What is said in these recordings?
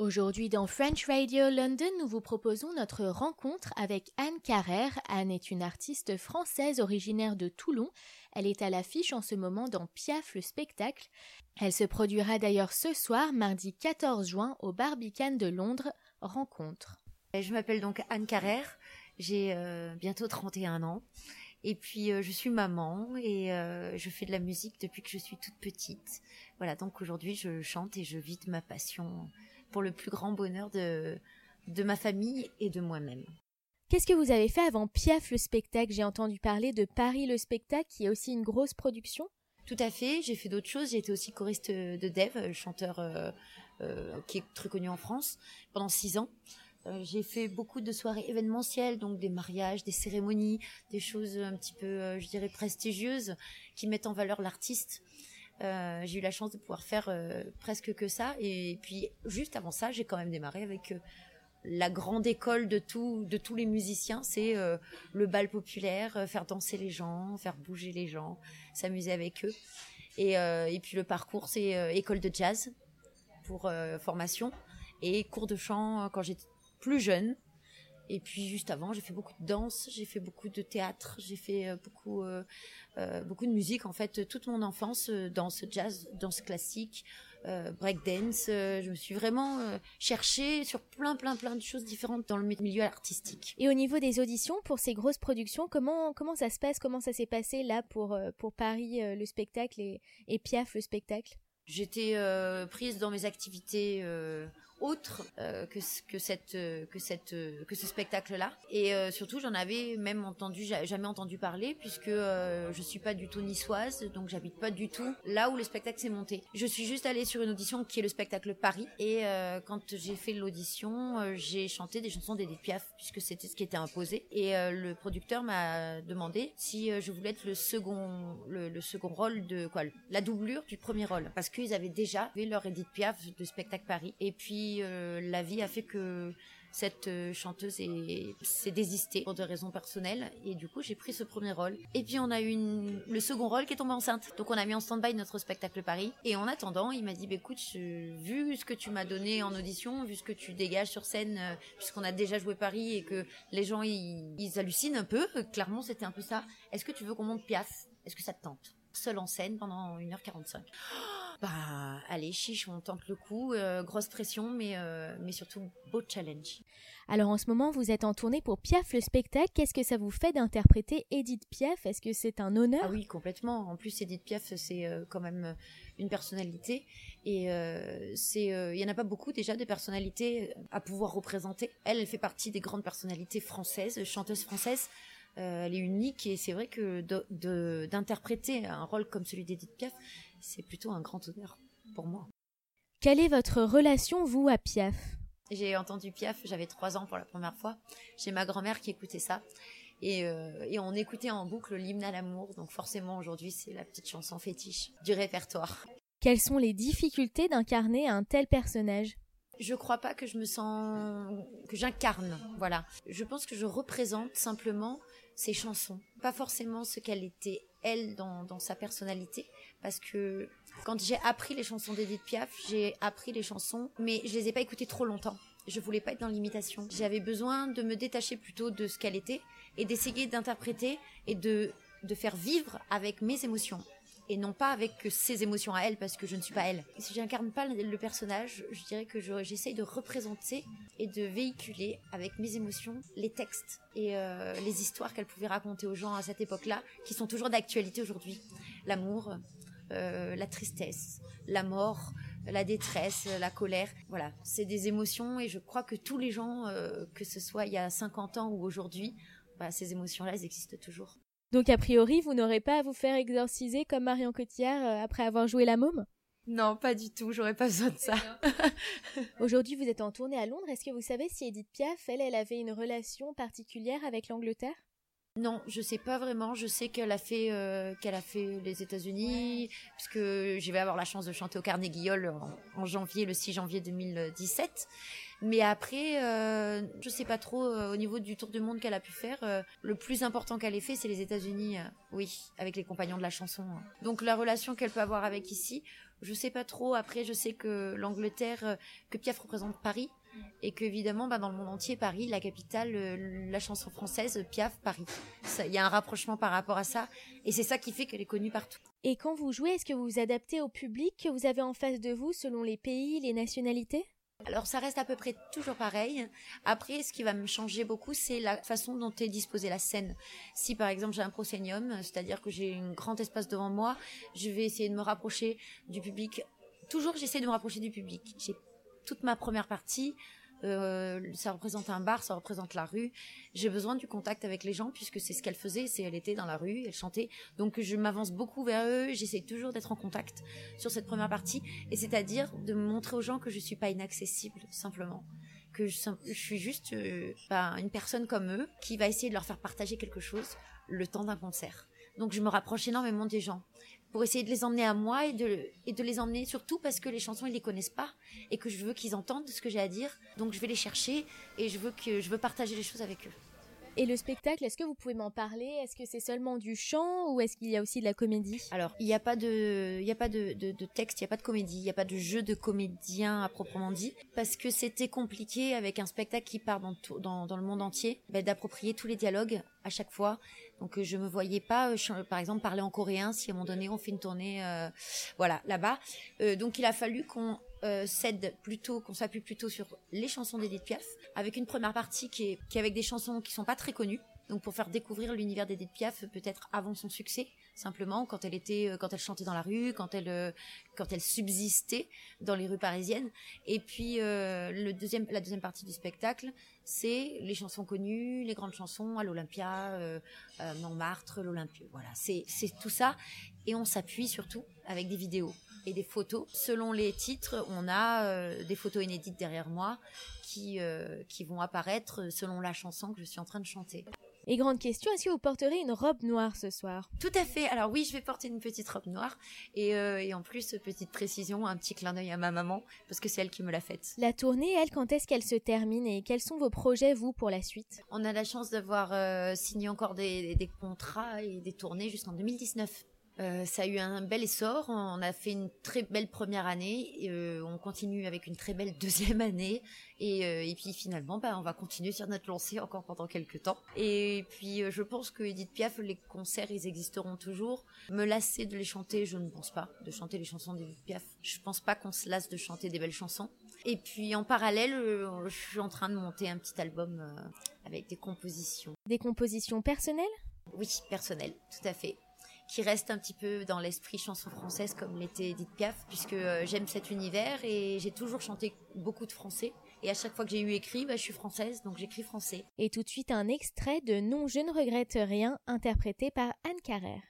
Aujourd'hui dans French Radio London, nous vous proposons notre rencontre avec Anne Carrère. Anne est une artiste française originaire de Toulon. Elle est à l'affiche en ce moment dans Piaf le spectacle. Elle se produira d'ailleurs ce soir, mardi 14 juin, au Barbican de Londres. Rencontre. Je m'appelle donc Anne Carrère. J'ai euh, bientôt 31 ans. Et puis euh, je suis maman et euh, je fais de la musique depuis que je suis toute petite. Voilà, donc aujourd'hui je chante et je vis de ma passion pour le plus grand bonheur de, de ma famille et de moi-même. Qu'est-ce que vous avez fait avant Piaf le spectacle? J'ai entendu parler de Paris le spectacle, qui est aussi une grosse production. Tout à fait, j'ai fait d'autres choses. J'ai été aussi choriste de Dev, chanteur euh, euh, qui est très connu en France, pendant six ans. Euh, j'ai fait beaucoup de soirées événementielles, donc des mariages, des cérémonies, des choses un petit peu, je dirais, prestigieuses, qui mettent en valeur l'artiste. Euh, j'ai eu la chance de pouvoir faire euh, presque que ça. Et puis juste avant ça, j'ai quand même démarré avec euh, la grande école de tous les musiciens, c'est le bal populaire, faire danser les gens, faire bouger les gens, s'amuser avec eux. Et, puis le parcours, c'est école de jazz pour formation et cours de chant quand j'étais plus jeune. Et puis juste avant, j'ai fait beaucoup de danse, j'ai fait beaucoup de théâtre, j'ai fait euh, beaucoup, euh, euh, beaucoup de musique. En fait, toute mon enfance, danse jazz, danse classique, breakdance. je me suis vraiment cherchée sur plein, plein, plein de choses différentes dans le milieu artistique. Et au niveau des auditions pour ces grosses productions, comment, comment ça se passe? Comment ça s'est passé là pour, pour Paris le spectacle et, et Piaf le spectacle? J'étais prise dans mes activités autre euh, que, que cette euh, que cette euh, que ce spectacle là et surtout j'en avais même entendu jamais entendu parler puisque je suis pas du tout niçoise donc j'habite pas du tout là où le spectacle s'est monté. Je suis juste allée sur une audition qui est le spectacle Paris et quand j'ai fait l'audition j'ai chanté des chansons d'Edith Piaf puisque c'était ce qui était imposé. Et le producteur m'a demandé si je voulais être le second le, second rôle de quoi la doublure du premier rôle. Parce qu'ils avaient déjà vu leur Edith Piaf de spectacle Paris. Et puis euh, la vie a fait que cette euh, chanteuse s'est désistée pour des raisons personnelles. Et du coup j'ai pris ce premier rôle. Et puis on a eu le second rôle qui est tombé enceinte. Donc on a mis en stand-by notre spectacle Paris. Et en attendant il m'a dit bah, écoute vu ce que tu m'as donné en audition vu ce que tu dégages sur scène euh, puisqu'on a déjà joué Paris et que les gens ils, hallucinent un peu clairement c'était un peu ça. Est-ce que tu veux qu'on monte Piaf? Est-ce que ça te tente? Seul en scène pendant 1h45 bah allez chiche on tente le coup euh, grosse pression mais euh, mais surtout beau challenge. Alors en ce moment vous êtes en tournée pour Piaf le spectacle. Qu'est-ce que ça vous fait d'interpréter Edith Piaf? Est-ce que c'est un honneur? Ah oui complètement. En plus Edith Piaf c'est euh, quand même une personnalité. Et c'est il y en a pas beaucoup déjà de personnalités à pouvoir représenter. Elle elle fait partie des grandes personnalités françaises chanteuses françaises elle est unique et c'est vrai que d'interpréter un rôle comme celui d'Edith Piaf, c'est plutôt un grand honneur pour moi. Quelle est votre relation, vous, à Piaf? J'ai entendu Piaf, j'avais trois ans pour la première fois. J'ai ma grand-mère qui écoutait ça. Et, euh, et, on écoutait en boucle l'hymne à l'amour. Donc forcément, aujourd'hui, c'est la petite chanson fétiche du répertoire. Quelles sont les difficultés d'incarner un tel personnage? Je crois pas que je me sens que j'incarne voilà je pense que je représente simplement ses chansons pas forcément ce qu'elle était elle dans, dans sa personnalité parce que quand j'ai appris les chansons d'Edith Piaf, j'ai appris les chansons, mais je les ai pas écoutées trop longtemps. Je voulais pas être dans l'imitation. J'avais besoin de me détacher plutôt de ce qu'elle était et d'essayer d'interpréter et de, de faire vivre avec mes émotions et non pas avec ses émotions à elle parce que je ne suis pas elle. Si j'incarne pas le personnage, je dirais que j'essaye de représenter et de véhiculer avec mes émotions les textes et euh, les histoires qu'elle pouvait raconter aux gens à cette époque-là, qui sont toujours d'actualité aujourd'hui. L'amour, euh, la tristesse, la mort, la détresse, la colère. Voilà, c'est des émotions et je crois que tous les gens, euh, que ce soit il y a 50 ans ou aujourd'hui, bah, ces émotions-là, elles existent toujours. Donc a priori, vous n'aurez pas à vous faire exorciser comme Marion Cotillard euh, après avoir joué la môme? Non, pas du tout, j'aurais pas besoin de ça. Aujourd'hui, vous êtes en tournée à Londres. Est-ce que vous savez si Edith Piaf, elle, elle avait une relation particulière avec l'Angleterre? Non, je sais pas vraiment. Je sais qu'elle a fait euh, qu'elle a fait les États-Unis, puisque je vais avoir la chance de chanter au Carnegie Hall en, janvier, le 6 janvier 2017. Mais après, euh, je sais pas trop euh, au niveau du tour du monde qu'elle a pu faire. Euh, le plus important qu'elle ait fait, c'est les États-Unis, oui, avec les compagnons de la chanson. Donc la relation qu'elle peut avoir avec ici, Je sais pas trop. Après, je sais que l'Angleterre, que Piaf représente Paris et qu'évidemment, bah, dans le monde entier, Paris, la capitale, la chanson française, Piaf, Paris. Il y a un rapprochement par rapport à ça, et c'est ça qui fait qu'elle est connue partout. Et quand vous jouez, est-ce que vous vous adaptez au public que vous avez en face de vous selon les pays, les nationalités? Alors ça reste à peu près toujours pareil. Après, ce qui va me changer beaucoup, c'est la façon dont est disposée la scène. Si par exemple j'ai un proscenium, c'est-à-dire que j'ai un grand espace devant moi, je vais essayer de me rapprocher du public. Toujours, j'essaie de me rapprocher du public. J'ai toute ma première partie euh, ça représente un bar, ça représente la rue. J'ai besoin du contact avec les gens puisque c'est ce qu'elle faisait, c'est elle était dans la rue, elle chantait. Donc je m'avance beaucoup vers eux, j'essaie toujours d'être en contact sur cette première partie et c'est-à-dire de montrer aux gens que je suis pas inaccessible simplement que je, suis juste euh, une personne comme eux qui va essayer de leur faire partager quelque chose le temps d'un concert. Donc je me rapproche énormément des gens pour essayer de les emmener à moi et de, et de les emmener surtout parce que les chansons ils les connaissent pas et que je veux qu'ils entendent ce que j'ai à dire. Donc je vais les chercher et je veux que je veux partager les choses avec eux. Et le spectacle, est-ce que vous pouvez m'en parler? Est-ce que c'est seulement du chant ou est-ce qu'il y a aussi de la comédie? Alors, il n'y a pas de, il y a pas de, de, de texte, il n'y a pas de comédie, il n'y a pas de jeu de comédien à proprement dit, parce que c'était compliqué avec un spectacle qui part dans, dans, dans le monde entier, ben, d'approprier tous les dialogues à chaque fois donc euh, je me voyais pas, euh, par exemple, parler en coréen si à un moment donné on fait une tournée, euh, voilà, là-bas. donc il a fallu qu'on cède plutôt, qu'on s'appuie plutôt sur les chansons d'Edith Piaf, avec une première partie qui est, qui avec des chansons qui sont pas très connues. Donc pour faire découvrir l'univers d'Edith Piaf, peut-être avant son succès, simplement quand elle était, euh, quand elle chantait dans la rue, quand elle, euh, quand elle subsistait dans les rues parisiennes. Et puis euh, le deuxième, la deuxième partie du spectacle, c'est les chansons connues, les grandes chansons à l'Olympia, Montmartre, l'Olympia. Voilà, c'est c'est tout ça. Et on s'appuie surtout avec des vidéos et des photos. Selon les titres, on a des photos inédites derrière moi qui, qui vont apparaître selon la chanson que je suis en train de chanter. Et grande question, est-ce que vous porterez une robe noire ce soir? Tout à fait. Alors oui, je vais porter une petite robe noire. Et, euh, et en plus, petite précision, un petit clin d'œil à ma maman, parce que c'est elle qui me l'a faite. La tournée, elle, quand est-ce qu'elle se termine et quels sont vos projets, vous, pour la suite? On a la chance d'avoir euh, signé encore des, des contrats et des tournées jusqu'en 2019. Euh, ça a eu un bel essor. On a fait une très belle première année. Euh, on continue avec une très belle deuxième année. Et, euh, et puis finalement, bah, on va continuer sur notre lancée encore pendant quelques temps. Et puis je pense que Edith Piaf, les concerts, ils existeront toujours. Me lasser de les chanter, je ne pense pas. De chanter les chansons d'Edith Piaf. Je pense pas qu'on se lasse de chanter des belles chansons. Et puis en parallèle, je suis en train de monter un petit album avec des compositions. Des compositions personnelles? Oui, personnelles, tout à fait qui reste un petit peu dans l'esprit chanson française comme l'était Edith Piaf, puisque euh, j'aime cet univers et j'ai toujours chanté beaucoup de français. Et à chaque fois que j'ai eu écrit, bah, je suis française, donc j'écris français. Et tout de suite un extrait de Non, je ne regrette rien, interprété par Anne Carrère.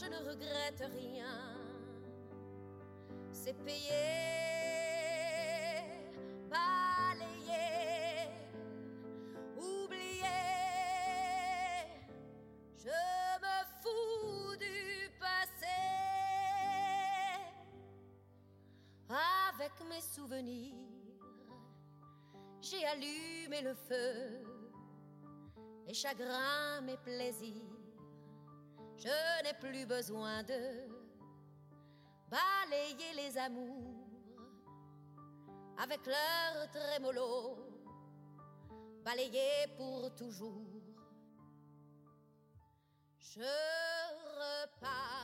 Je ne regrette rien. C'est payé. mes souvenirs, j'ai allumé le feu, mes chagrins, mes plaisirs, je n'ai plus besoin de balayer les amours avec leur trémolo, balayer pour toujours. Je repars.